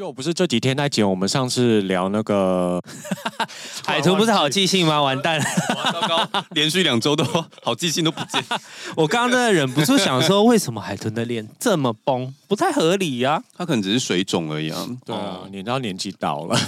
就不是这几天在剪，我们上次聊那个 海豚不是好记性吗？完蛋了，糟糕，连续两周都 好记性都不见。我刚刚真的忍不住想说，为什么海豚的脸这么崩？不太合理呀、啊。他可能只是水肿而已啊。对啊，你知道年纪到了，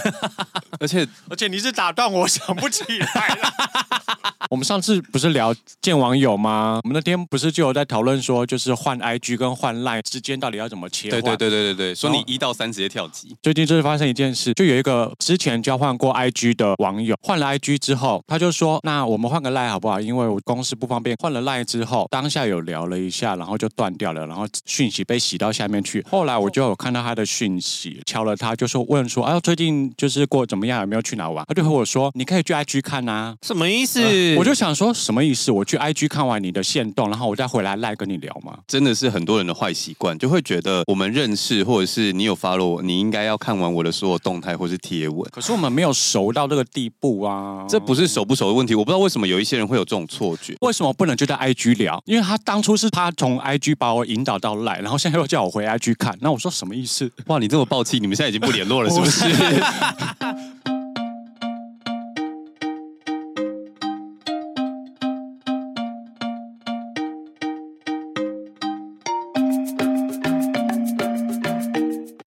而且而且你是打断我想不起来了。我们上次不是聊见网友吗？我们那天不是就有在讨论说，就是换 IG 跟换 Line 之间到底要怎么切换？对对对对对对，说你一到三直接跳级。最近就是发生一件事，就有一个之前交换过 IG 的网友换了 IG 之后，他就说：“那我们换个 Line 好不好？因为我公司不方便。”换了 Line 之后，当下有聊了一下，然后就断掉了，然后讯息被洗到下面去。后来我就有看到他的讯息，敲了他，就说问说：“哎，最近就是过怎么样？有没有去哪玩？”他就和我说：“你可以去 IG 看啊。”什么意思？呃，我就想说什么意思？我去 IG 看完你的线动，然后我再回来 Line 跟你聊吗？真的是很多人的坏习惯，就会觉得我们认识，或者是你有 follow 我，你应该要看完我的所有动态或是贴文。可是我们没有熟到这个地步啊！这不是熟不熟的问题，我不知道为什么有一些人会有这种错觉。为什么不能就在 IG 聊？因为他当初是他从 IG 把我引导到 Line，然后现在又叫我回 IG 看，那我说什么意思？哇，你这么暴气，你们现在已经不联络了，是不是？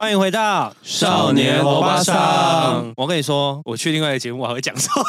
欢迎回到少年欧巴桑。我跟你说，我去另外一个节目，我还会讲错。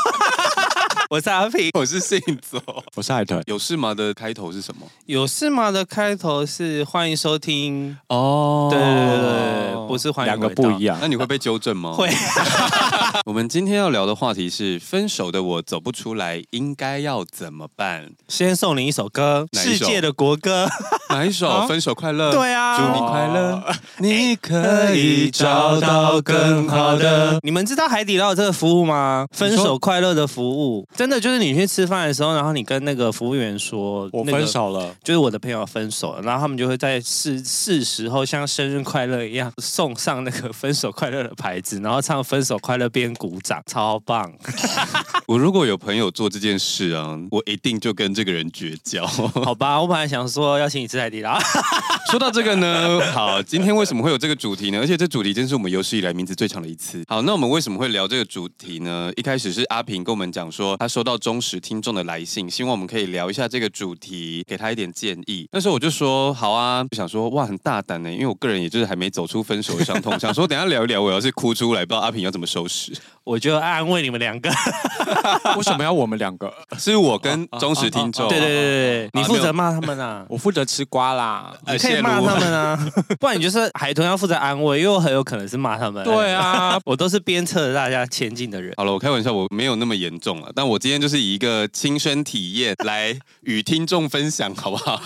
我是阿平，我是信左，我是海豚。有事吗的开头是什么？有事吗的开头是欢迎收听哦。对对对，不是欢迎。两个不一样。那你会被纠正吗？会。我们今天要聊的话题是分手的我走不出来，应该要怎么办？先送你一首歌，世界的国歌。哪一首？分手快乐。对啊，祝你快乐，你可以找到更好的。你们知道海底捞有这个服务吗？分手快乐的服务。真的就是你去吃饭的时候，然后你跟那个服务员说我分手了，就是我的朋友分手了，然后他们就会在是是时候像生日快乐一样送上那个分手快乐的牌子，然后唱分手快乐边鼓掌，超棒。我如果有朋友做这件事啊，我一定就跟这个人绝交。好吧，我本来想说要请你吃海底捞。说到这个呢，好，今天为什么会有这个主题呢？而且这主题真是我们有史以来名字最长的一次。好，那我们为什么会聊这个主题呢？一开始是阿平跟我们讲说他收到忠实听众的来信，希望我们可以聊一下这个主题，给他一点建议。那时候我就说好啊，就想说哇，很大胆呢，因为我个人也就是还没走出分手的伤痛，想说等一下聊一聊，我要是哭出来，不知道阿平要怎么收拾。我就安慰你们两个，为什么要我们两个？是我跟忠实听众。对对对对，你负责骂他们啊，我负责吃瓜啦。你可以骂他们啊，不然你就是海豚要负责安慰，因为我很有可能是骂他们。对啊，我都是鞭策着大家前进的人。好了，我开玩笑，我没有那么严重了，但我今天就是以一个亲身体验来与听众分享，好不好？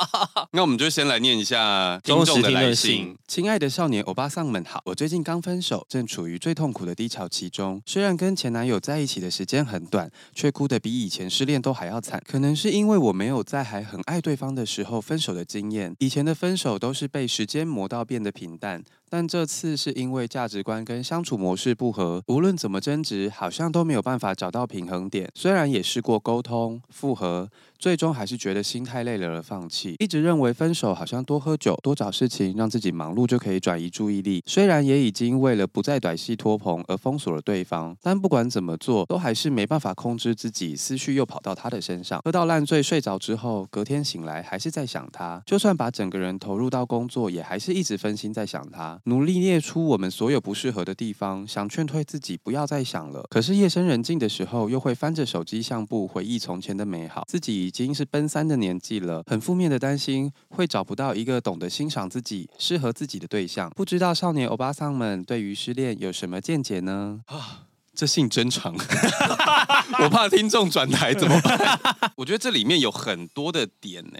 那我们就先来念一下听众的来信。亲爱的少年欧巴桑们好，我最近刚分手，正处于最痛苦的低潮期中。虽然跟前男友在一起的时时间很短，却哭得比以前失恋都还要惨。可能是因为我没有在还很爱对方的时候分手的经验，以前的分手都是被时间磨到变得平淡。但这次是因为价值观跟相处模式不合，无论怎么争执，好像都没有办法找到平衡点。虽然也试过沟通复合，最终还是觉得心太累了而放弃。一直认为分手好像多喝酒、多找事情让自己忙碌就可以转移注意力。虽然也已经为了不再短戏拖棚而封锁了对方，但不管怎么做，都还是没办法控制自己，思绪又跑到他的身上。喝到烂醉睡着之后，隔天醒来还是在想他。就算把整个人投入到工作，也还是一直分心在想他。努力列出我们所有不适合的地方，想劝退自己不要再想了。可是夜深人静的时候，又会翻着手机相簿回忆从前的美好。自己已经是奔三的年纪了，很负面的担心会找不到一个懂得欣赏自己、适合自己的对象。不知道少年欧巴桑们对于失恋有什么见解呢？啊，这信真长，我怕听众转台怎么办？我觉得这里面有很多的点呢。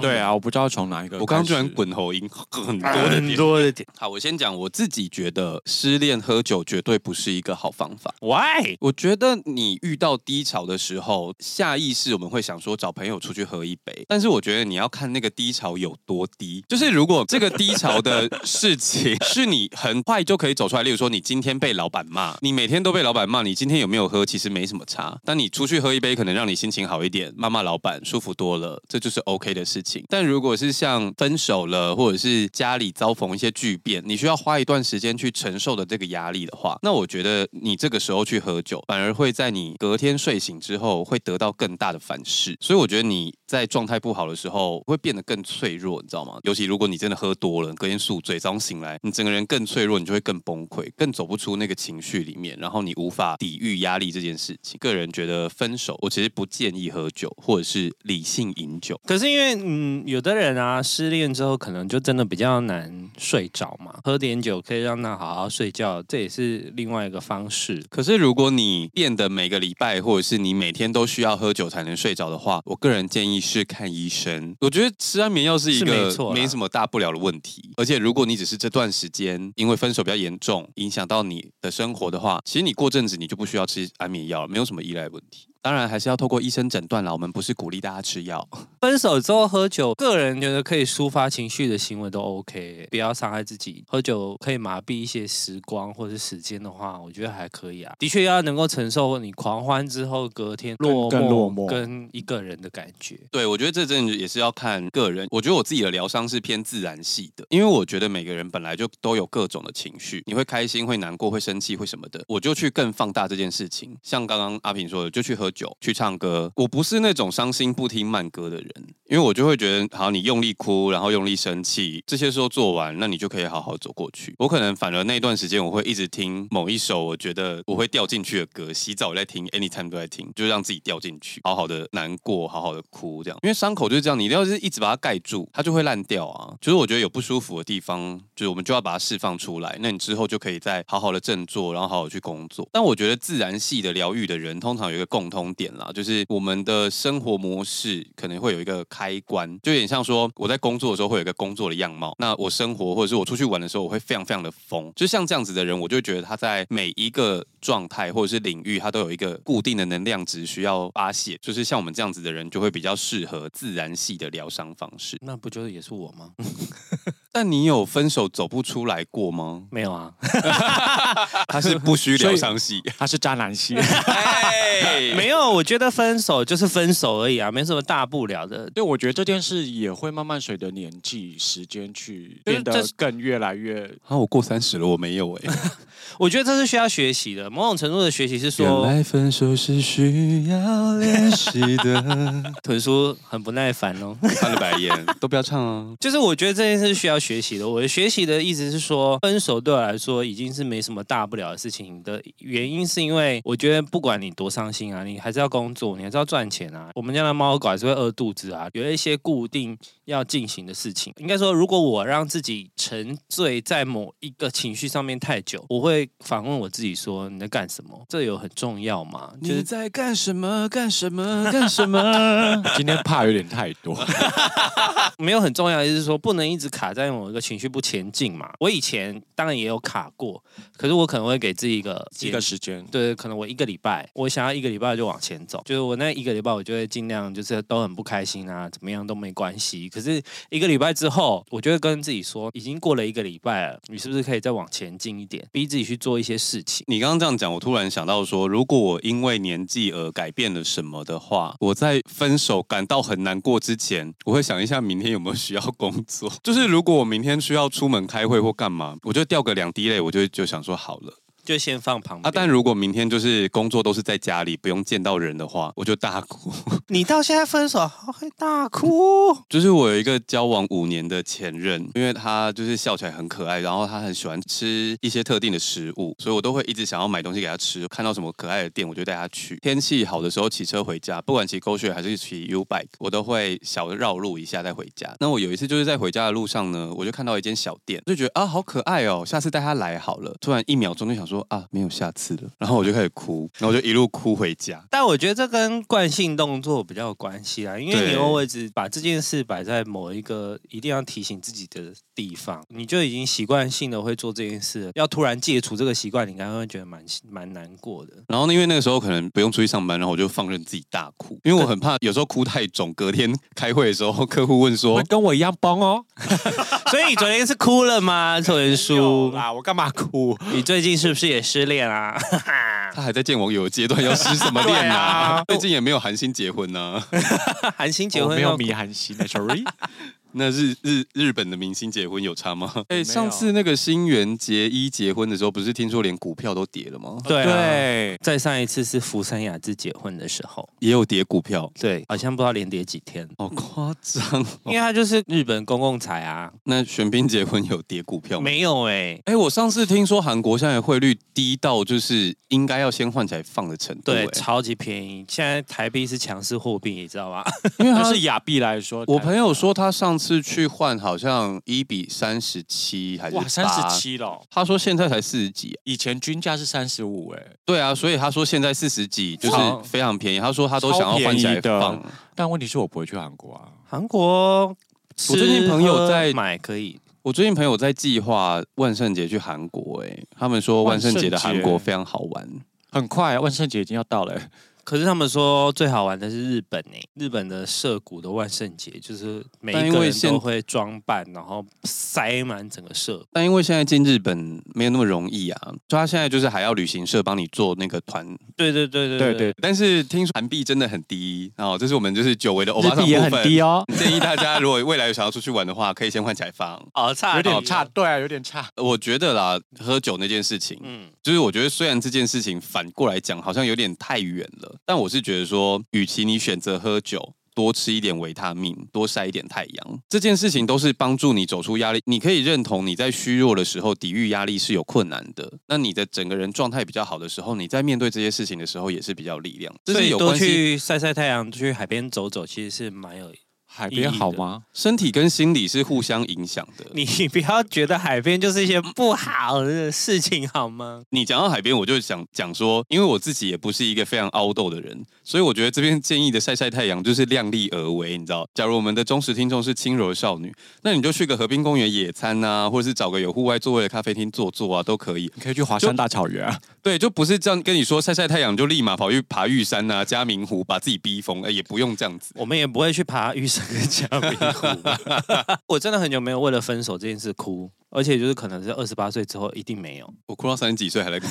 对啊，我不知道从哪一个。我刚刚居然滚喉音，很多的点，很多的点。好，我先讲，我自己觉得失恋喝酒绝对不是一个好方法。Why？我觉得你遇到低潮的时候，下意识我们会想说找朋友出去喝一杯。但是我觉得你要看那个低潮有多低。就是如果这个低潮的事情是你很快就可以走出来，例如说你今天被老板骂，你每天都被老板骂，你今天有没有喝其实没什么差。但你出去喝一杯，可能让你心情好一点，骂骂老板舒服多了，这就是 OK 的事。事情。但如果是像分手了，或者是家里遭逢一些巨变，你需要花一段时间去承受的这个压力的话，那我觉得你这个时候去喝酒，反而会在你隔天睡醒之后会得到更大的反噬。所以我觉得你在状态不好的时候会变得更脆弱，你知道吗？尤其如果你真的喝多了，隔天宿醉，早上醒来，你整个人更脆弱，你就会更崩溃，更走不出那个情绪里面，然后你无法抵御压力这件事情。个人觉得分手，我其实不建议喝酒，或者是理性饮酒。可是因为嗯，有的人啊，失恋之后可能就真的比较难睡着嘛，喝点酒可以让他好好睡觉，这也是另外一个方式。可是如果你变得每个礼拜，或者是你每天都需要喝酒才能睡着的话，我个人建议是看医生。我觉得吃安眠药是一个没什么大不了的问题，而且如果你只是这段时间因为分手比较严重，影响到你的生活的话，其实你过阵子你就不需要吃安眠药了，没有什么依赖问题。当然还是要透过医生诊断啦。我们不是鼓励大家吃药。分手之后喝酒，个人觉得可以抒发情绪的行为都 OK，不要伤害自己。喝酒可以麻痹一些时光或者时间的话，我觉得还可以啊。的确要能够承受你狂欢之后隔天落寞、落寞跟一个人的感觉。对，我觉得这真的也是要看个人。我觉得我自己的疗伤是偏自然系的，因为我觉得每个人本来就都有各种的情绪，你会开心、会难过、会生气、会什么的，我就去更放大这件事情。像刚刚阿平说的，就去喝酒、去唱歌。我不是那种伤心不听慢歌的人，因为我就会觉得，好，你用力哭，然后用力生气，这些时候做完，那你就可以好好走过去。我可能反而那段时间，我会一直听某一首我觉得我会掉进去的歌，洗澡在听，anytime 都在听，就让自己掉进去，好好的难过，好好的哭，这样。因为伤口就是这样，你一定要是一直把它盖住，它就会烂掉啊。就是我觉得有不舒服的地方，就是我们就要把它释放出来，那你之后就可以再好好的振作，然后好好去工作。但我觉得自然系的疗愈的人，通常有一个共同通点。就是我们的生活模式可能会有一个开关，就有点像说我在工作的时候会有一个工作的样貌，那我生活或者是我出去玩的时候，我会非常非常的疯。就像这样子的人，我就觉得他在每一个状态或者是领域，他都有一个固定的能量值需要发泄。就是像我们这样子的人，就会比较适合自然系的疗伤方式。那不就是也是我吗？但你有分手走不出来过吗？没有啊，他是不需疗伤系，他是渣男系。没有，我觉得分手就是分手而已啊，没什么大不了的。对，我觉得这件事也会慢慢随着年纪、时间去变得更越来越。啊，我过三十了，我没有哎。我觉得这是需要学习的，某种程度的学习是说，原来分手是需要练习的。豚叔很不耐烦哦，翻了白眼，都不要唱哦。就是我觉得这件事是需要学习的。我的学习的意思是说，分手对我来说已经是没什么大不了的事情的原因，是因为我觉得不管你多伤心啊，你还是要工作，你还是要赚钱啊。我们家的猫狗还是会饿肚子啊，有一些固定要进行的事情。应该说，如果我让自己沉醉在某一个情绪上面太久，我会。反问我自己说：“你在干什么？这有很重要吗？就是、你在干什么？干什么？干什么？今天怕有点太多，没有很重要，就是说不能一直卡在某一个情绪不前进嘛。我以前当然也有卡过，可是我可能会给自己一个一个时间，对，可能我一个礼拜，我想要一个礼拜就往前走，就是我那一个礼拜，我就会尽量就是都很不开心啊，怎么样都没关系。可是一个礼拜之后，我就会跟自己说，已经过了一个礼拜了，你是不是可以再往前进一点，逼自己去。做一些事情。你刚刚这样讲，我突然想到说，如果我因为年纪而改变了什么的话，我在分手感到很难过之前，我会想一下明天有没有需要工作。就是如果我明天需要出门开会或干嘛，我就掉个两滴泪，我就就想说好了。就先放旁边啊！但如果明天就是工作都是在家里，不用见到人的话，我就大哭。你到现在分手还会大哭？就是我有一个交往五年的前任，因为他就是笑起来很可爱，然后他很喜欢吃一些特定的食物，所以我都会一直想要买东西给他吃。看到什么可爱的店，我就带他去。天气好的时候骑车回家，不管骑 GoShare 还是骑 U Bike，我都会小的绕路一下再回家。那我有一次就是在回家的路上呢，我就看到一间小店，就觉得啊好可爱哦，下次带他来好了。突然一秒钟就想说。啊，没有下次了，然后我就开始哭，然后我就一路哭回家。但我觉得这跟惯性动作比较有关系啊，因为你偶尔只把这件事摆在某一个一定要提醒自己的地方，你就已经习惯性的会做这件事了。要突然戒除这个习惯，你应该会觉得蛮蛮难过的。然后呢，因为那个时候可能不用出去上班，然后我就放任自己大哭，因为我很怕有时候哭太肿，隔天开会的时候客户问说，跟我一样崩哦。所以你昨天是哭了吗？陈文书 啊，我干嘛哭？你最近是不是也失恋啊？他还在见网友阶段，要失什么恋 啊？最近也没有韩星结婚呢。韩星结婚没有迷韩星的，sorry。那日日日本的明星结婚有差吗？哎、欸，上次那个新垣结衣结婚的时候，不是听说连股票都跌了吗？对、啊、对。再上一次是福山雅治结婚的时候，也有跌股票。对，好像不知道连跌几天，好夸张。因为他就是日本公共财啊。那玄彬结婚有跌股票吗？没有哎、欸。哎、欸，我上次听说韩国现在汇率低到就是应该要先换才放的程度、欸，对，超级便宜。现在台币是强势货币，你知道吗？因为它 是亚币来说，我朋友说他上。次去换好像一比三十七还是哇三十七了？他说现在才四十几，以前均价是三十五哎。对啊，所以他说现在四十几就是非常便宜。他说他都想要换起来放，但问题是我不会去韩国啊。韩国，我最近朋友在买可以。我最近朋友在计划万圣节去韩国哎，他们说万圣节的韩国非常好玩，很快啊，万圣节已经要到了。可是他们说最好玩的是日本呢，日本的涩谷的万圣节就是每一个人都会装扮，然后塞满整个社。但因为现在进日本没有那么容易啊，所以他现在就是还要旅行社帮你做那个团。对对对对对对。但是听说韩币真的很低，然后这是我们就是久违的欧巴桑部分。也很低哦。建议大家如果未来有想要出去玩的话，可以先换起来放。哦，差有点差，对啊，有点差。我觉得啦，喝酒那件事情，嗯，就是我觉得虽然这件事情反过来讲好像有点太远了，但我是觉得说。与其你选择喝酒，多吃一点维他命，多晒一点太阳，这件事情都是帮助你走出压力。你可以认同你在虚弱的时候抵御压力是有困难的。那你的整个人状态比较好的时候，你在面对这些事情的时候也是比较力量。所以多去晒晒太阳，去海边走走，其实是蛮有。海边好吗？身体跟心理是互相影响的。你不要觉得海边就是一些不好的事情，好吗？你讲到海边，我就想讲说，因为我自己也不是一个非常凹痘的人，所以我觉得这边建议的晒晒太阳就是量力而为，你知道？假如我们的忠实听众是轻柔少女，那你就去个河滨公园野餐啊，或者是找个有户外座位的咖啡厅坐坐啊，都可以。你可以去华山大草原啊。对，就不是这样跟你说晒晒太阳就立马跑去爬玉山啊、嘉明湖，把自己逼疯，哎，也不用这样子。我们也不会去爬玉山跟嘉明。我真的很久没有为了分手这件事哭，而且就是可能是二十八岁之后一定没有。我哭到三十几岁还在哭，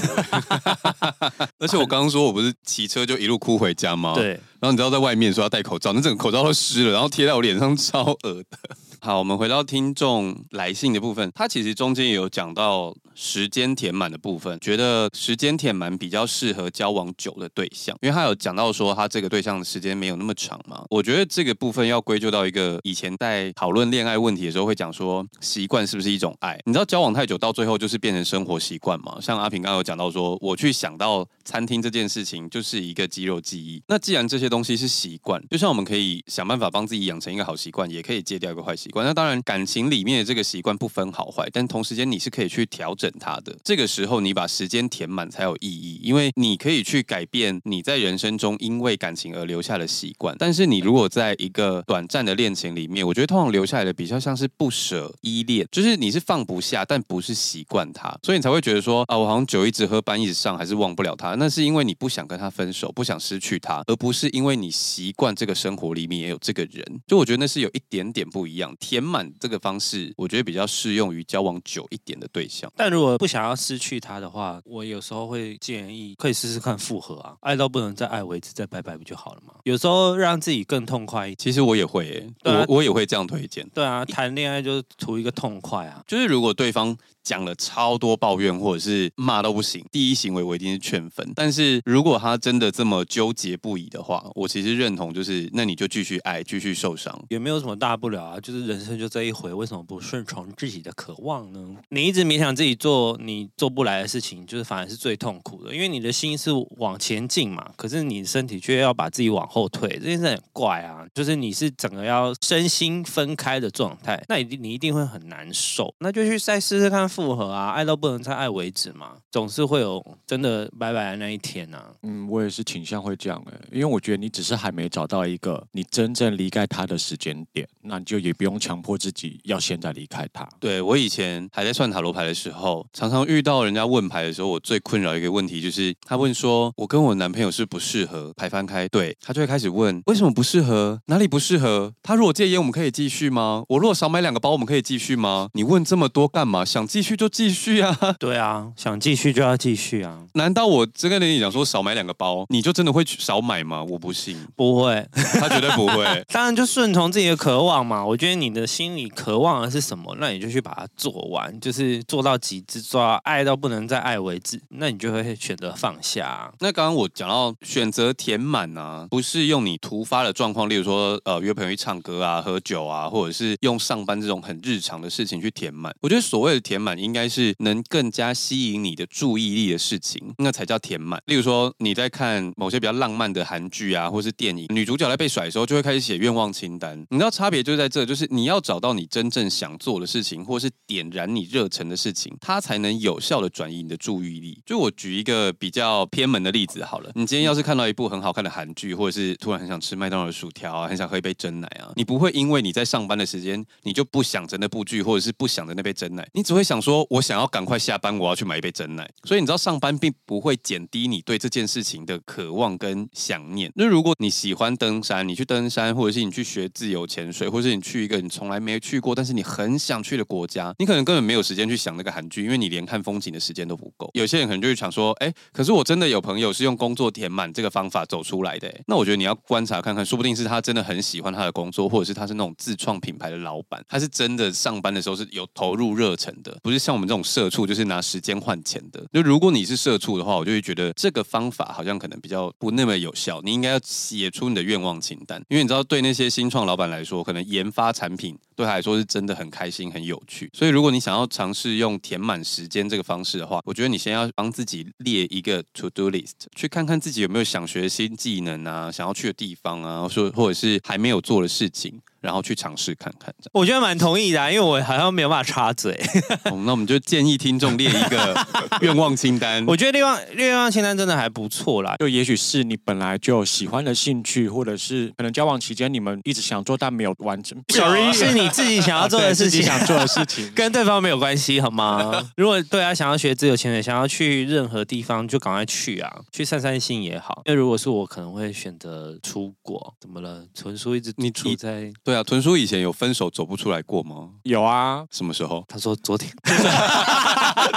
而且我刚刚说我不是骑车就一路哭回家吗？对。然后你知道在外面说要戴口罩，那整个口罩都湿了，然后贴在我脸上超恶的。好，我们回到听众来信的部分，他其实中间也有讲到时间填满的部分，觉得时间填满比较适合交往久的对象，因为他有讲到说他这个对象的时间没有那么长嘛。我觉得这个部分要归咎到一个以前在讨论恋爱问题的时候会讲说，习惯是不是一种爱？你知道交往太久到最后就是变成生活习惯嘛？像阿平刚刚有讲到说，我去想到餐厅这件事情就是一个肌肉记忆。那既然这些东西是习惯，就像我们可以想办法帮自己养成一个好习惯，也可以戒掉一个坏习惯。那当然，感情里面的这个习惯不分好坏，但同时间你是可以去调整它的。这个时候，你把时间填满才有意义，因为你可以去改变你在人生中因为感情而留下的习惯。但是你如果在一个短暂的恋情里面，我觉得通常留下来的比较像是不舍、依恋，就是你是放不下，但不是习惯它，所以你才会觉得说啊，我好像酒一直喝，班一直上，还是忘不了他。那是因为你不想跟他分手，不想失去他，而不是因为你习惯这个生活里面也有这个人。就我觉得那是有一点点不一样，填满。这个方式我觉得比较适用于交往久一点的对象，但如果不想要失去他的话，我有时候会建议可以试试看复合啊，爱到不能再爱为止，再拜拜不就好了吗？有时候让自己更痛快一点。其实我也会、欸，啊、我我也会这样推荐。对啊，谈恋爱就是图一个痛快啊，就是如果对方。讲了超多抱怨，或者是骂都不行。第一行为我一定是劝分。但是如果他真的这么纠结不已的话，我其实认同，就是那你就继续爱，继续受伤，也没有什么大不了啊。就是人生就这一回，为什么不顺从自己的渴望呢？你一直勉强自己做你做不来的事情，就是反而是最痛苦的，因为你的心是往前进嘛，可是你身体却要把自己往后退，这件事很怪啊。就是你是整个要身心分开的状态，那一定你一定会很难受。那就去再试试看。复合啊，爱到不能再爱为止嘛，总是会有真的拜拜的那一天啊。嗯，我也是倾向会这样的，因为我觉得你只是还没找到一个你真正离开他的时间点，那你就也不用强迫自己要现在离开他。对，我以前还在算塔罗牌的时候，常常遇到人家问牌的时候，我最困扰一个问题就是，他问说我跟我男朋友是不适合，牌翻开，对，他就会开始问为什么不适合，哪里不适合？他如果戒烟，我们可以继续吗？我如果少买两个包，我们可以继续吗？你问这么多干嘛？想继继续就继续啊。对啊，想继续就要继续啊。难道我这个跟你讲说少买两个包，你就真的会少买吗？我不信，不会，他绝对不会。当然就顺从自己的渴望嘛。我觉得你的心里渴望的是什么，那你就去把它做完，就是做到极致，做到爱到不能再爱为止。那你就会选择放下。那刚刚我讲到选择填满啊，不是用你突发的状况，例如说呃约朋友去唱歌啊、喝酒啊，或者是用上班这种很日常的事情去填满。我觉得所谓的填满，应该是能更加吸引你的注意力的事情，那才叫填满。例如说你在看某些比较浪漫的韩剧啊，或是电影，女主角在被甩的时候，就会开始写愿望清单。你知道差别就在这，就是你要找到你真正想做的事情，或是点燃你热忱的事情，它才能有效的转移你的注意力。就我举一个比较偏门的例子好了，你今天要是看到一部很好看的韩剧，或者是突然很想吃麦当劳薯条啊，很想喝一杯真奶啊，你不会因为你在上班的时间，你就不想着那部剧，或者是不想着那杯真奶，你只会想说，我想要赶快下班，我要去买一杯真奶。所以你知道上班并不会减低你对这件事情的渴望跟想念。那如果你喜欢登山，你去登山，或者是你去学自由潜水，或者是你去一个你从来没去过，但是你很想去的国家，你可能根本没有时间去想那个韩剧，因为你连看风景的时间都不够。有些人可能就会想说，哎，可是我真的有朋友是用工作填满这个方法走出来的。那我觉得你要观察看看，说不定是他真的很喜欢他的工作，或者是他是那种自创品牌的老板，他是真的上班的时候是有投入热忱的，不是像我们这种社畜就是拿时间换钱的。就如果你是社畜的话，我就会觉得这个方法好像可能比较不那么有效。你应该要写出你的愿望清单，因为你知道，对那些新创老板来说，可能研发产品对他来说是真的很开心、很有趣。所以，如果你想要尝试用填满时间这个方式的话，我觉得你先要帮自己列一个 to do list，去看看自己有没有想学新技能啊，想要去的地方啊，说或者是还没有做的事情。然后去尝试看看，我觉得蛮同意的，啊，因为我好像没有办法插嘴。哦，那我们就建议听众列一个 愿望清单。我觉得愿望愿望清单真的还不错啦，就也许是你本来就喜欢的兴趣，或者是可能交往期间你们一直想做但没有完成。Sorry，是你自己想要做的事情，想做的事情跟对方没有关系，好吗？如果对啊，想要学自由潜水，想要去任何地方，就赶快去啊，去散散心也好。因为如果是我，可能会选择出国。怎么了？纯叔一直你处在。对啊，豚叔以前有分手走不出来过吗？有啊，什么时候？他说昨天。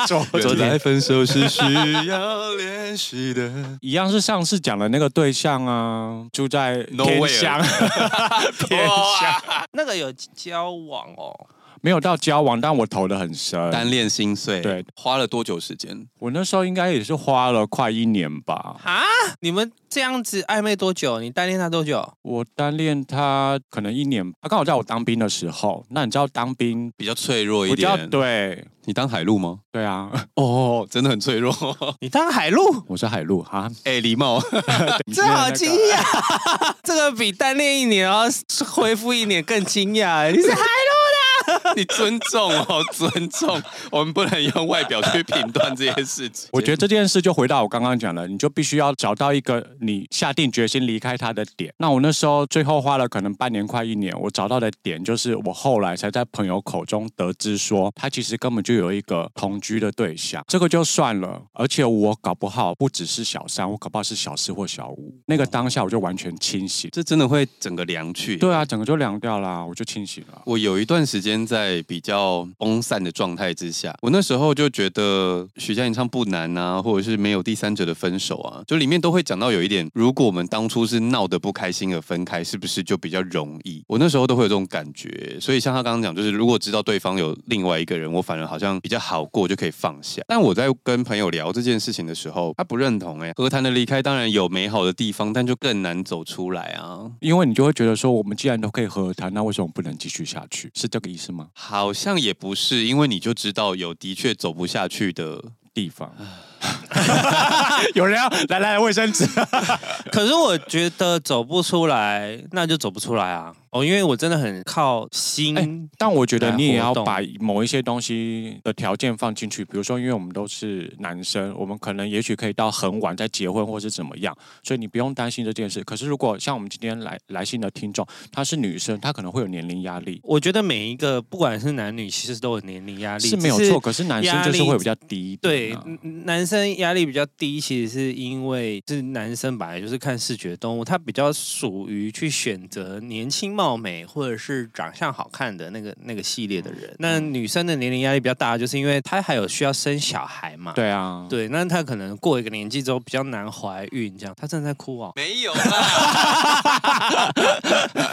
昨 昨天分手是需要练习的，一样是上次讲的那个对象啊，住在偏乡，偏乡，那个有交往哦。没有到交往，但我投的很深，单恋心碎。对，花了多久时间？我那时候应该也是花了快一年吧。啊？你们这样子暧昧多久？你单恋他多久？我单恋他可能一年。他刚好在我当兵的时候。那你知道当兵比较脆弱一点？对。你当海陆吗？对啊。哦，真的很脆弱。你当海陆？我是海陆哈。哎，礼貌。这好惊讶，这个比单恋一年然后恢复一年更惊讶。你是海陆？你尊重哦，尊重，我们不能用外表去评断这件事情。我觉得这件事就回到我刚刚讲的，你就必须要找到一个你下定决心离开他的点。那我那时候最后花了可能半年快一年，我找到的点就是我后来才在朋友口中得知说，他其实根本就有一个同居的对象。这个就算了，而且我搞不好不只是小三，我搞不好是小四或小五。那个当下我就完全清醒，这真的会整个凉去。对啊，整个就凉掉啦，我就清醒了。我有一段时间。在比较崩散的状态之下，我那时候就觉得许佳莹唱不难啊，或者是没有第三者的分手啊，就里面都会讲到有一点，如果我们当初是闹得不开心而分开，是不是就比较容易？我那时候都会有这种感觉，所以像他刚刚讲，就是如果知道对方有另外一个人，我反而好像比较好过，就可以放下。但我在跟朋友聊这件事情的时候，他不认同哎、欸，和谈的离开当然有美好的地方，但就更难走出来啊，因为你就会觉得说，我们既然都可以和谈，那为什么不能继续下去？是这个意思吗？好像也不是，因为你就知道有的确走不下去的地方。有人要来来卫生纸，可是我觉得走不出来，那就走不出来啊。哦，因为我真的很靠心，欸，但我觉得你也要把某一些东西的条件放进去，比如说，因为我们都是男生，我们可能也许可以到很晚再结婚，或是怎么样，所以你不用担心这件事。可是如果像我们今天来来信的听众，她是女生，她可能会有年龄压力。我觉得每一个不管是男女，其实都有年龄压力，是没有错。可是男生就是会比较低，啊，对，男生压力比较低，其实是因为是男生本来就是看视觉动物，他比较属于去选择年轻貌美或者是长相好看的那个那个系列的人。那女生的年龄压力比较大，就是因为她还有需要生小孩嘛。对啊，对，那她可能过一个年纪之后比较难怀孕，这样。她正在哭哦。没有啦，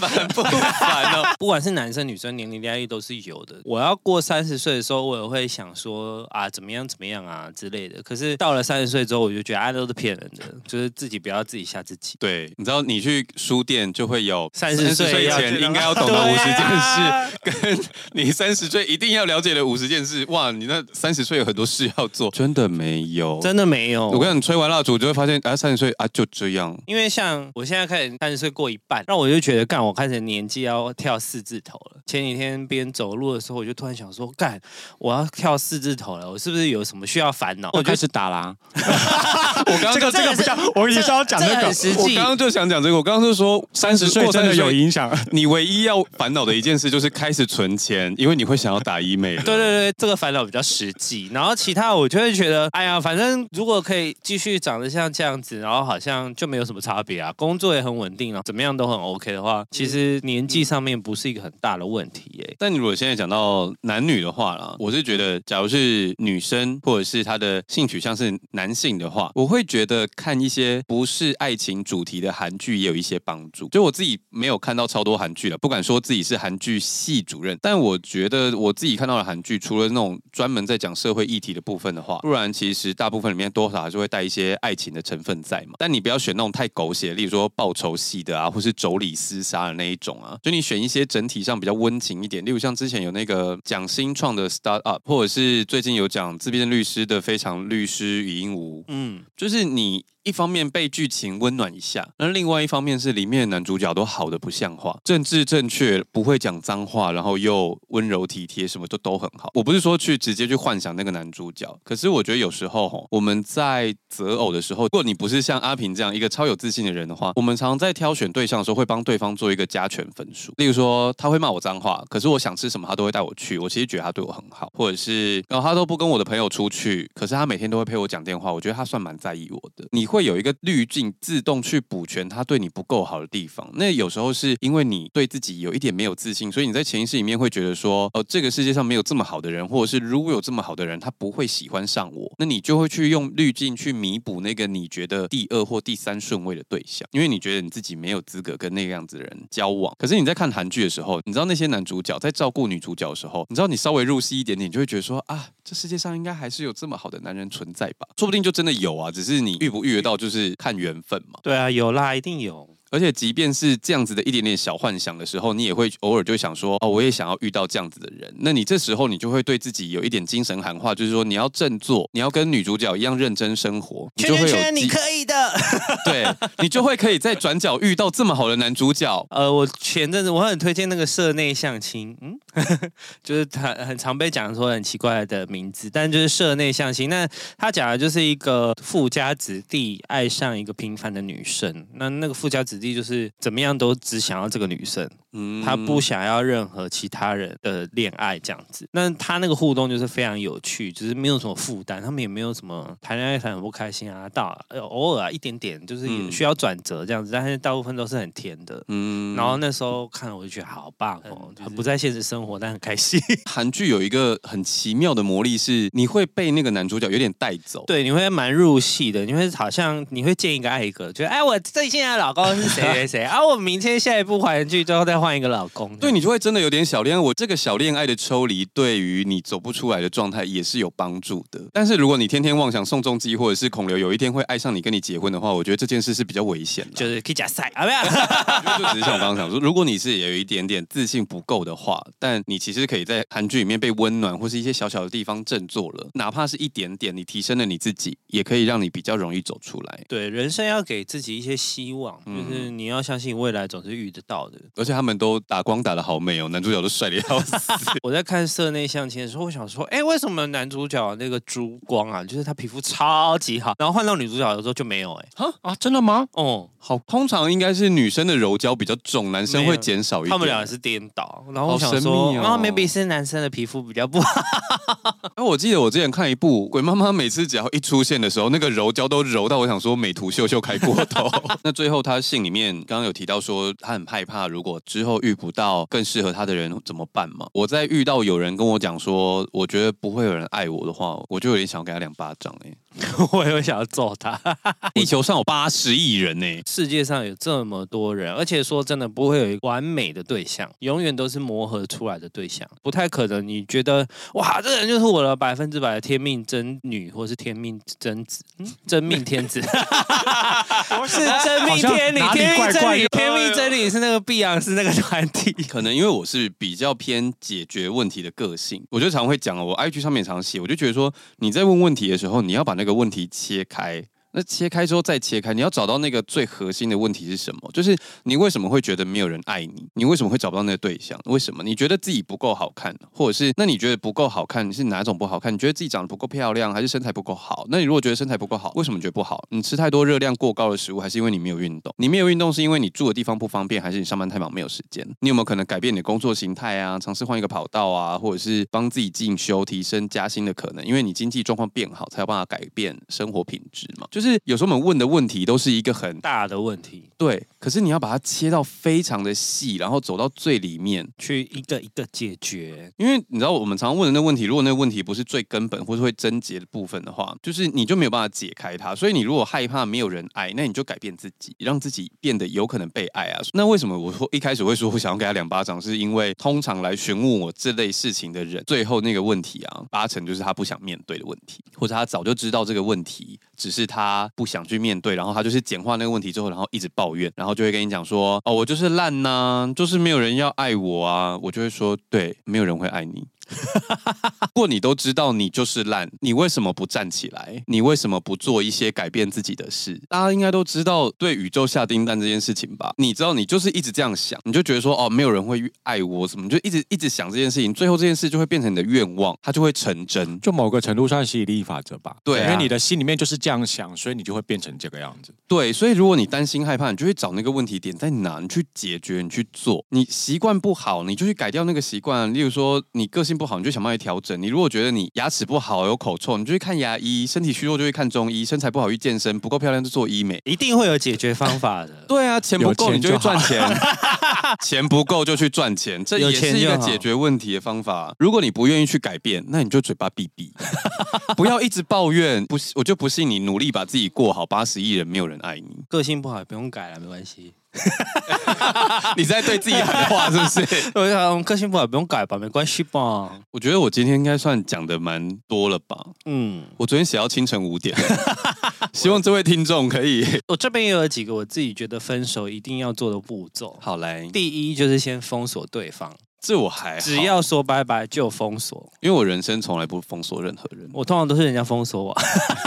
烦不烦哦？不管是男生女生，年龄压力都是有的。我要过三十岁的时候，我也会想说啊，怎么样怎么样啊之类的。可是到了三十岁之后，我就觉得啊，都是骗人的，就是自己不要自己吓自己。对，你知道你去书店就会有三十岁前应该要懂的五十件事，跟你三十岁一定要了解的五十件事。哇，你那三十岁有很多事要做，真的没有，真的没有。我跟你吹完蜡烛，就会发现啊，三十岁啊就这样。因为像我现在开始三十岁过一半，那我就觉得干，我开始年纪要跳四字头了。前几天边走路的时候，我就突然想说，干，我要跳四字头了，我是不是有什么需要烦恼？我开始打啦。我刚刚这个这个不像，我也是要讲这个。我刚刚就想讲这个，我刚刚是说三十岁真的有影响。你唯一要烦恼的一件事就是开始存钱，因为你会想要打医美。对对对，这个烦恼比较实际。然后其他我就会觉得，哎呀，反正如果可以继续长得像这样子，然后好像就没有什么差别啊，工作也很稳定啊，怎么样都很 OK 的话，其实年纪上面不是一个很大的问题耶。但你如果现在讲到男女的话啦，我是觉得，假如是女生或者是她的性取向像是男性的话，我会觉得看一些不是爱情主题的韩剧也有一些帮助。就我自己没有看到超多韩剧了，不敢说自己是韩剧系主任，但我觉得我自己看到的韩剧，除了那种专门在讲社会议题的部分的话，不然其实大部分里面多少还是会带一些爱情的成分在嘛。但你不要选那种太狗血，例如说报仇系的啊，或是妯娌厮杀的那一种啊。就你选一些整体上比较温情一点，例如像之前有那个讲新创的 Start Up，或者是最近有讲自闭症律师的《非常律师禹英禑》，嗯，就是你。一方面被剧情温暖一下，那另外一方面是里面的男主角都好的不像话，政治正确，不会讲脏话，然后又温柔体贴，什么都都很好。我不是说去直接去幻想那个男主角，可是我觉得有时候吼，我们在择偶的时候，如果你不是像阿平这样一个超有自信的人的话，我们常常在挑选对象的时候会帮对方做一个加权分数。例如说，他会骂我脏话，可是我想吃什么他都会带我去，我其实觉得他对我很好，或者是然后他都不跟我的朋友出去，可是他每天都会陪我讲电话，我觉得他算蛮在意我的。你会。有一个滤镜自动去补全他对你不够好的地方。那有时候是因为你对自己有一点没有自信，所以你在潜意识里面会觉得说，哦，这个世界上没有这么好的人，或者是如果有这么好的人，他不会喜欢上我。那你就会去用滤镜去弥补那个你觉得第二或第三顺位的对象，因为你觉得你自己没有资格跟那个样子的人交往。可是你在看韩剧的时候，你知道那些男主角在照顾女主角的时候，你知道你稍微入戏一点点，你就会觉得说啊，这世界上应该还是有这么好的男人存在吧？说不定就真的有啊，只是你遇不遇到。就是看缘分嘛。对啊，有啦，一定有。而且，即便是这样子的一点点小幻想的时候，你也会偶尔就想说，哦，我也想要遇到这样子的人。那你这时候，你就会对自己有一点精神喊话，就是说，你要振作，你要跟女主角一样认真生活。圈圈圈，你可以的。对，你就会可以在转角遇到这么好的男主角。呃，我前阵子我很推荐那个社内相亲，嗯，就是他很常被讲说很奇怪的名字，但就是社内相亲。那他讲的就是一个富家子弟爱上一个平凡的女生，那那个富家子。实际就是怎么样都只想要这个女生，嗯，他不想要任何其他人的恋爱这样子。那他那个互动就是非常有趣，就是没有什么负担，他们也没有什么谈恋爱谈很不开心啊，到偶尔啊一点点就是也需要转折这样子，但是大部分都是很甜的，嗯。然后那时候看了我就觉得好棒哦，就是、不在现实生活但很开心。韩剧有一个很奇妙的魔力是，你会被那个男主角有点带走，对，你会蛮入戏的，你会好像你会见一个爱一个，觉得哎，我最近的老公是。谁谁谁啊！我明天下一部韩剧最后再换一个老公，对，你就会真的有点小恋爱。我这个小恋爱的抽离，对于你走不出来的状态也是有帮助的。但是如果你天天妄想宋仲基或者是孔刘有一天会爱上你跟你结婚的话，我觉得这件事是比较危险的。就是可以假赛啊，没有？就只是像我刚刚讲说，如果你是有一点点自信不够的话，但你其实可以在韩剧里面被温暖，或是一些小小的地方振作了，哪怕是一点点，你提升了你自己，也可以让你比较容易走出来。对，人生要给自己一些希望，就是你要相信。未来总是遇得到的，而且他们都打光打的好美哦，男主角都帅的要死。我在看社内相亲的时候，我想说，哎，为什么男主角那个珠光啊，就是他皮肤超级好，然后换到女主角的时候就没有？哎，哈啊，真的吗？哦，好，通常应该是女生的柔焦比较重，男生会减少一点。他们俩是颠倒，然后我想说，然后、哦、maybe 是男生的皮肤比较不好。哎，我记得我之前看一部《鬼妈妈》，每次只要一出现的时候，那个柔焦都柔到我想说美图秀秀开过头。那最后他信里面刚刚有提到说，他很害怕如果之之后遇不到更适合他的人怎么办嘛？我在遇到有人跟我讲说，我觉得不会有人爱我的话，我就有点想给他两巴掌哎、我也会想要揍他。地球上有八十亿人呢、欸，世界上有这么多人，而且说真的，不会有一个完美的对象，永远都是磨合出来的对象，不太可能。你觉得哇，这人就是我的百分之百的天命真女，或是天命真子，嗯、真命天子，是真命天女，天命真女，天命真女是那个碧昂斯那个团体。可能因为我是比较偏解决问题的个性，我就常会讲，我 IG 上面常写，我就觉得说你在问问题的时候，你要把那个问题切开。那切开之后再切开，你要找到那个最核心的问题是什么？就是你为什么会觉得没有人爱你？你为什么会找不到那个对象？为什么？你觉得自己不够好看，或者是那你觉得不够好看你是哪种不好看？你觉得自己长得不够漂亮，还是身材不够好？那你如果觉得身材不够好，为什么觉得不好？你吃太多热量过高的食物，还是因为你没有运动？你没有运动是因为你住的地方不方便，还是你上班太忙没有时间？你有没有可能改变你的工作形态啊？尝试换一个跑道啊，或者是帮自己进修、提升加薪的可能？因为你经济状况变好，才有办法改变生活品质嘛。是有时候我们问。的问题都是一个很大的问题，对。可是你要把它切到非常的细，然后走到最里面去一个一个解决。因为你知道，我们常常问的那问题，如果那个问题不是最根本或是会症结的部分的话，就是你就没有办法解开它。所以你如果害怕没有人爱，那你就改变自己，让自己变得有可能被爱啊。那为什么我说一开始会说我想要给他两巴掌，是因为通常来询问我这类事情的人，最后那个问题啊，八成就是他不想面对的问题，或者他早就知道这个问题，只是他他不想去面。对，然后他就是简化那个问题之后，然后一直抱怨，然后就会跟你讲说：“哦，我就是烂呐、就是没有人要爱我啊。”我就会说：“对，没有人会爱你。” 如果你都知道你就是烂，你为什么不站起来？你为什么不做一些改变自己的事？大家应该都知道对宇宙下订单这件事情吧？你知道你就是一直这样想，你就觉得说哦，没有人会爱我什么，你就一直一直想这件事情，最后这件事就会变成你的愿望，它就会成真。就某个程度上吸引力法则吧？对、啊，因为你的心里面就是这样想，所以你就会变成这个样子。对，所以如果你担心害怕，你就去找那个问题点在哪，你去解决，你去做。你习惯不好，你就去改掉那个习惯。例如说，你个性不好，你就想办法调整。你如果觉得你牙齿不好有口臭，你就去看牙医；身体虚弱就去看中医；身材不好去健身，不够漂亮就做医美，一定会有解决方法的。对啊，钱不够你就去赚钱，钱不够就去赚钱，这也是一个解决问题的方法。如果你不愿意去改变，那你就嘴巴闭闭，不要一直抱怨。不，我就不信你努力把自己过好，八十亿人没有人爱你。个性不好也不用改了，没关系。你在对自己喊话是不是？我想个性不好不用改吧，没关系吧。我觉得我今天应该算讲的蛮多了吧。嗯，我昨天写到清晨五点，希望这位听众可以。我这边也有几个我自己觉得分手一定要做的步骤。好来，第一就是先封锁对方。这我还只要说拜拜就封锁，因为我人生从来不封锁任何人，我通常都是人家封锁我。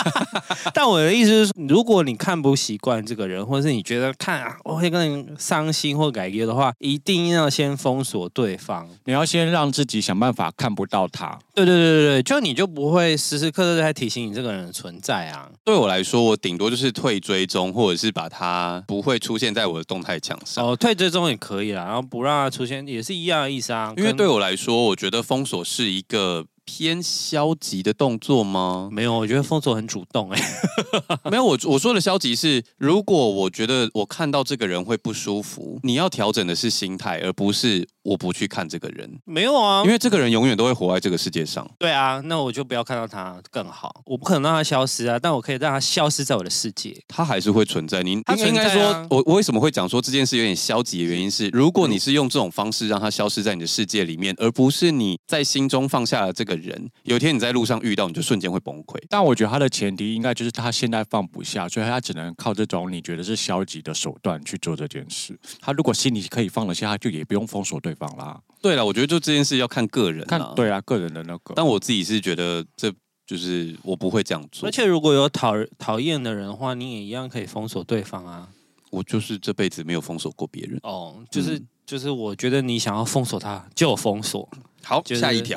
但我的意思是，如果你看不习惯这个人，或者是你觉得看啊，我会跟你伤心或改变的话，一定要先封锁对方。你要先让自己想办法看不到他。对对对对对，就你就不会时时刻刻在提醒你这个人的存在啊。对我来说，我顶多就是退追踪，或者是把他不会出现在我的动态墙上。哦，退追踪也可以啦，然后不让他出现也是一样的意思啊。因为对我来说，我觉得封锁是一个偏消极的动作吗？没有，我觉得封锁很主动哎。没有，我我说的消极是，如果我觉得我看到这个人会不舒服，你要调整的是心态，而不是。我不去看这个人，没有啊，因为这个人永远都会活在这个世界上。对啊，那我就不要看到他更好。我不可能让他消失啊，但我可以让他消失在我的世界。他还是会存在。你他啊，应该说，我我为什么会讲说这件事有点消极的原因是，如果你是用这种方式让他消失在你的世界里面，而不是你在心中放下了这个人，有一天你在路上遇到，你就瞬间会崩溃。但我觉得他的前提应该就是他现在放不下，所以他只能靠这种你觉得是消极的手段去做这件事。他如果心里可以放得下，他就也不用封锁对方啦。对了，我觉得就这件事要看个人，看对啊，个人的那个。但我自己是觉得，这就是我不会这样做。而且如果有讨讨厌的人的话，你也一样可以封锁对方啊。我就是这辈子没有封锁过别人。哦，就是、嗯、就是，我觉得你想要封锁他，就封锁。好，就是、下一条。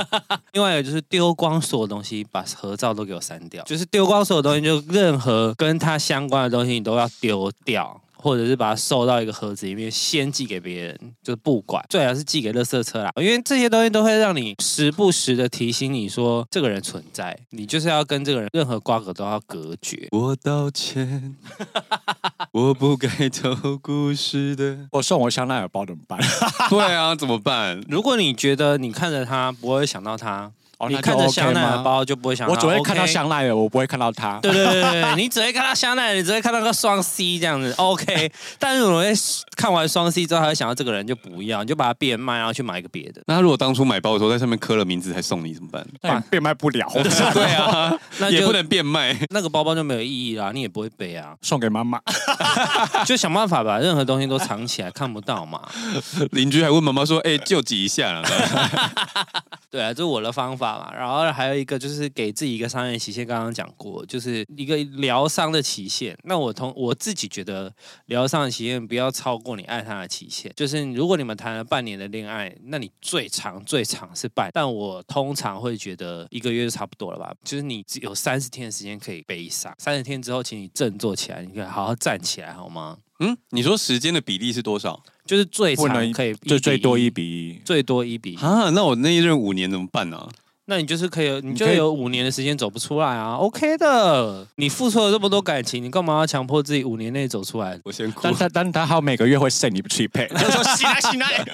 另外一个就是丢光所有东西，把合照都给我删掉。就是丢光所有东西，就任何跟他相关的东西，你都要丢掉。或者是把它收到一个盒子里面，先寄给别人，就是不管，最好是寄给垃圾车啦，因为这些东西都会让你时不时的提醒你说这个人存在，你就是要跟这个人任何瓜葛都要隔绝。我道歉，我不该偷故事的。我送我香奈儿包怎么办？对啊，怎么办？如果你觉得你看着他不会想到他。你看着香奈儿包就不会想到，我只会看到香奈儿，我不会看到他。对对对对，你只会看到香奈儿，你只会看到个双 C 这样子，OK。但是我会看完双 C 之后，还会想到这个人就不要，你就把它变卖，然后去买一个别的。那他如果当初买包的时候在上面刻了名字才送你怎么办？那变卖不了。对啊，那也不能变卖，那个包包就没有意义啦，你也不会背啊，送给妈妈。就想办法把任何东西都藏起来，看不到嘛。邻居还问妈妈说：“哎，救济一下。”对啊，这是我的方法嘛。然后还有一个就是给自己一个商业期限，刚刚讲过，就是一个疗伤的期限。那我同我自己觉得疗伤的期限不要超过你爱他的期限。就是如果你们谈了半年的恋爱，那你最长最长是半，但我通常会觉得一个月就差不多了吧。就是你只有三十天的时间可以悲伤，三十天之后，请你振作起来，你可以好好站起来，好吗？嗯，你说时间的比例是多少？就是最长可以最最多一比一，最多一比一啊！那我那一任五年怎么办呢？那你就是可以，你就有五年的时间走不出来啊！OK 的，你付出了这么多感情，你干嘛要强迫自己五年内走出来？我先哭。但但但他好每个月会 send 你去配，他说醒来醒来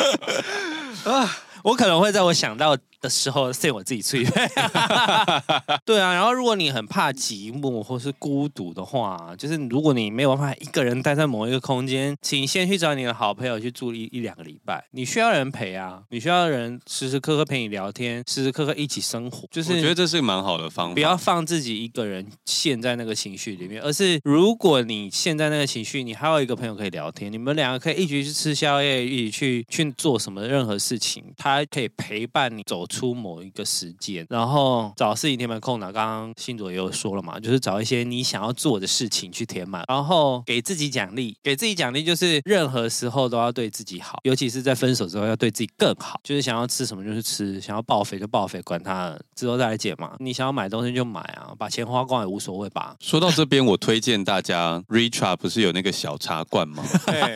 啊！我可能会在我想到的时候，send 我自己去。对啊，然后如果你很怕寂寞或是孤独的话，就是如果你没有办法一个人待在某一个空间，请先去找你的好朋友去住一一两个礼拜。你需要人陪啊，你需要人时时刻刻陪你聊天，时时刻刻一起生活。就是我觉得这是蛮好的方法，不要放自己一个人陷在那个情绪里面，而是如果你陷在那个情绪，你还有一个朋友可以聊天，你们两个可以一起去吃宵夜，一起去去做什么任何事情，他可以陪伴你走出某一个时间，然后找事情填满空档。刚刚信卓也有说了嘛，就是找一些你想要做的事情去填满，然后给自己奖励。给自己奖励就是任何时候都要对自己好，尤其是在分手之后要对自己更好。就是想要吃什么就是吃，想要报肥就报肥，管他，之后再来减嘛。你想要买东西就买啊，把钱花光也无所谓吧。说到这边，我推荐大家，Richart 不是有那个小茶罐吗？对，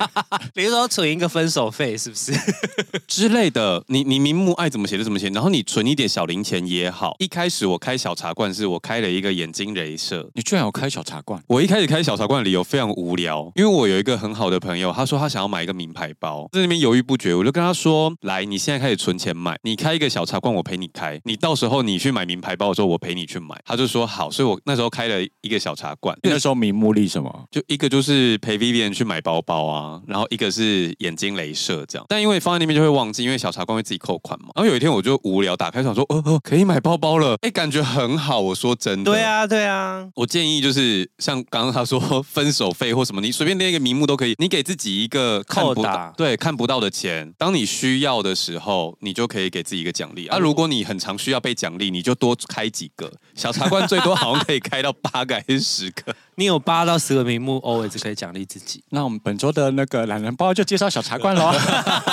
比如说存一个分手费，是不是 之类的？你你明目爱怎么写就怎么写，然后你存一点小零钱也好。一开始我开小茶罐是我开了一个眼睛镭射，你居然有开小茶罐？我一开始开小茶罐的理由非常无聊，因为我有一个很好的朋友，他说他想要买一个名牌包，在那边犹豫不决，我就跟他说：来，你现在开始存钱买，你开一个小茶罐，我陪你开，你到时候你去买名牌包的时候，我陪你去买。他就说好，所以我那时候开了一个小茶罐，那时候名目利什么？就一个就是陪 Vivian 去买包包啊，然后一个是眼睛镭射这样，但因为放在那边就会忘记，因为小茶罐会自己扣款嘛。然后有一天我就无聊打开想说，哦哦，可以买包包了，哎，感觉很好。我说真的，对啊，对啊。我建议就是像刚刚他说分手费或什么，你随便列一个名目都可以，你给自己一个看不到，对，看不到的钱。当你需要的时候，你就可以给自己一个奖励。啊，如果你很常需要被奖励，你就多开几个小茶罐，最多好像可以开到八个还是十个。你有八到十个名目，always 可以奖励自己。那我们本周的那个懒人包就介绍小茶罐喽。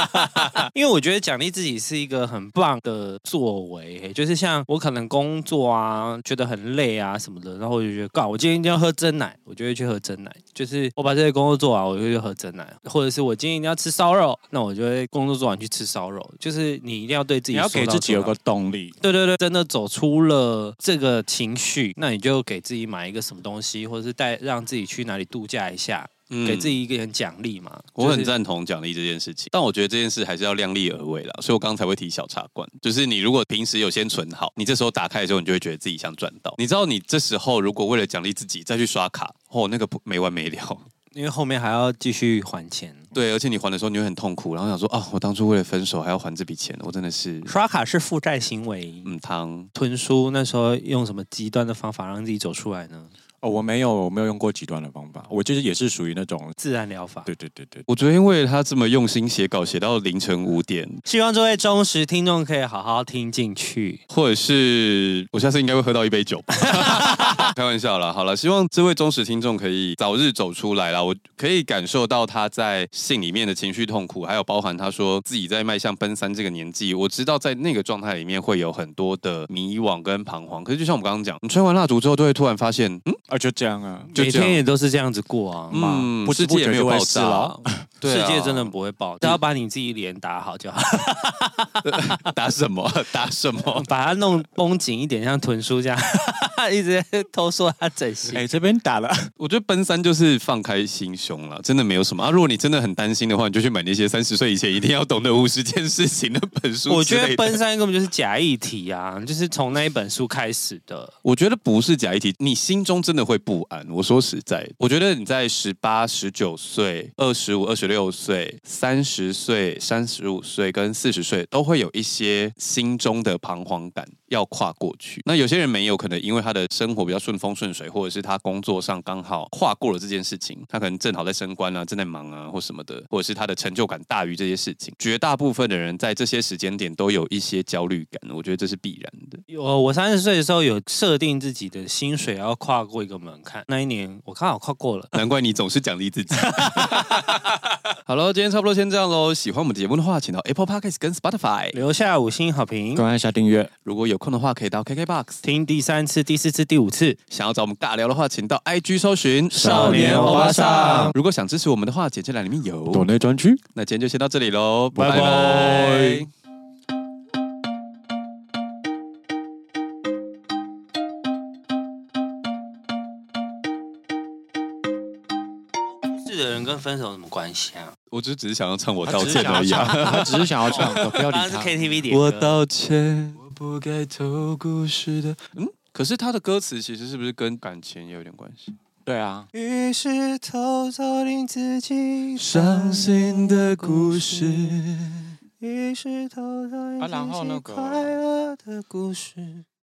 因为我觉得奖励自己是一个很棒的作为，就是像我可能工作啊，觉得很累啊什么的，然后我就觉得，告我今天一定要喝真奶，我就会去喝真奶。就是我把这些工作做完，我就去喝真奶，或者是我今天一定要吃烧肉，那我就会工作做完去吃烧肉。就是你一定要对自己，你要给自己有个动力。对对对，真的走出了这个情绪，那你就给自己买一个什么东西，或者是。带让自己去哪里度假一下，嗯、给自己一个人奖励嘛。我很赞同奖励这件事情，但我觉得这件事还是要量力而为啦。所以我刚才会提小茶馆，就是你如果平时有先存好，你这时候打开的时候，你就会觉得自己想赚到。你知道，你这时候如果为了奖励自己再去刷卡，哦，那个没完没了，因为后面还要继续还钱。对，而且你还的时候你会很痛苦，然后想说啊，我当初为了分手还要还这笔钱，我真的是刷卡是负债行为。嗯，汤吞书那时候用什么极端的方法让自己走出来呢？哦，我没有，我没有用过极端的方法，我就是也是属于那种自然疗法。对对对对，我昨天为了他这么用心写稿，写到凌晨五点，希望这位忠实听众可以好好听进去，或者是我下次应该会喝到一杯酒吧。开玩笑啦，好了，希望这位忠实听众可以早日走出来啦。我可以感受到他在信里面的情绪痛苦，还有包含他说自己在迈向奔三这个年纪，我知道在那个状态里面会有很多的迷惘跟彷徨。可是就像我们刚刚讲，你吹完蜡烛之后，都会突然发现，嗯。啊，就这样啊，每天也都是这样子过啊，嗯，不是不觉就会死了。世界真的不会爆，只要把你自己脸打好就好。打什么？打什么？把它弄绷紧一点，像豚叔这样，一直在偷说他整形。哎，这边打了。我觉得奔三就是放开心胸了，真的没有什么啊。如果你真的很担心的话，你就去买那些三十岁以前一定要懂的五十件事情的本书。我觉得奔三根本就是假议题啊，就是从那一本书开始的。我觉得不是假议题，你心中真的会不安。我说实在，我觉得你在十八、十九岁、二十五、二十六岁、三十岁、三十五岁跟四十岁都会有一些心中的彷徨感要跨过去。那有些人没有，可能因为他的生活比较顺风顺水，或者是他工作上刚好跨过了这件事情，他可能正好在升官啊，正在忙啊，或什么的，或者是他的成就感大于这些事情。绝大部分的人在这些时间点都有一些焦虑感，我觉得这是必然的。有，我三十岁的时候有设定自己的薪水要跨过一个门槛，那一年我刚好跨过了，难怪你总是奖励自己。好了，今天差不多先这样喽。喜欢我们节目的话，请到 Apple Podcast 跟 Spotify 留下五星好评，关一下订阅。如果有空的话，可以到 KKBOX 听第三次、第四次、第五次。想要找我们尬聊的话，请到 IG 搜寻少年欧巴桑。如果想支持我们的话，简介栏里面有抖内专区。那今天就先到这里喽，拜拜。跟分手有什么关系啊？我只只是想要唱我道歉而已啊，他 只是想要唱，不要理他。是 KTV 点我道歉，我不该偷故事的。嗯，可是他的歌词其实是不是跟感情也有点关系？对啊。于是偷偷令自己伤心的故事。于是偷偷令自己快乐的故事。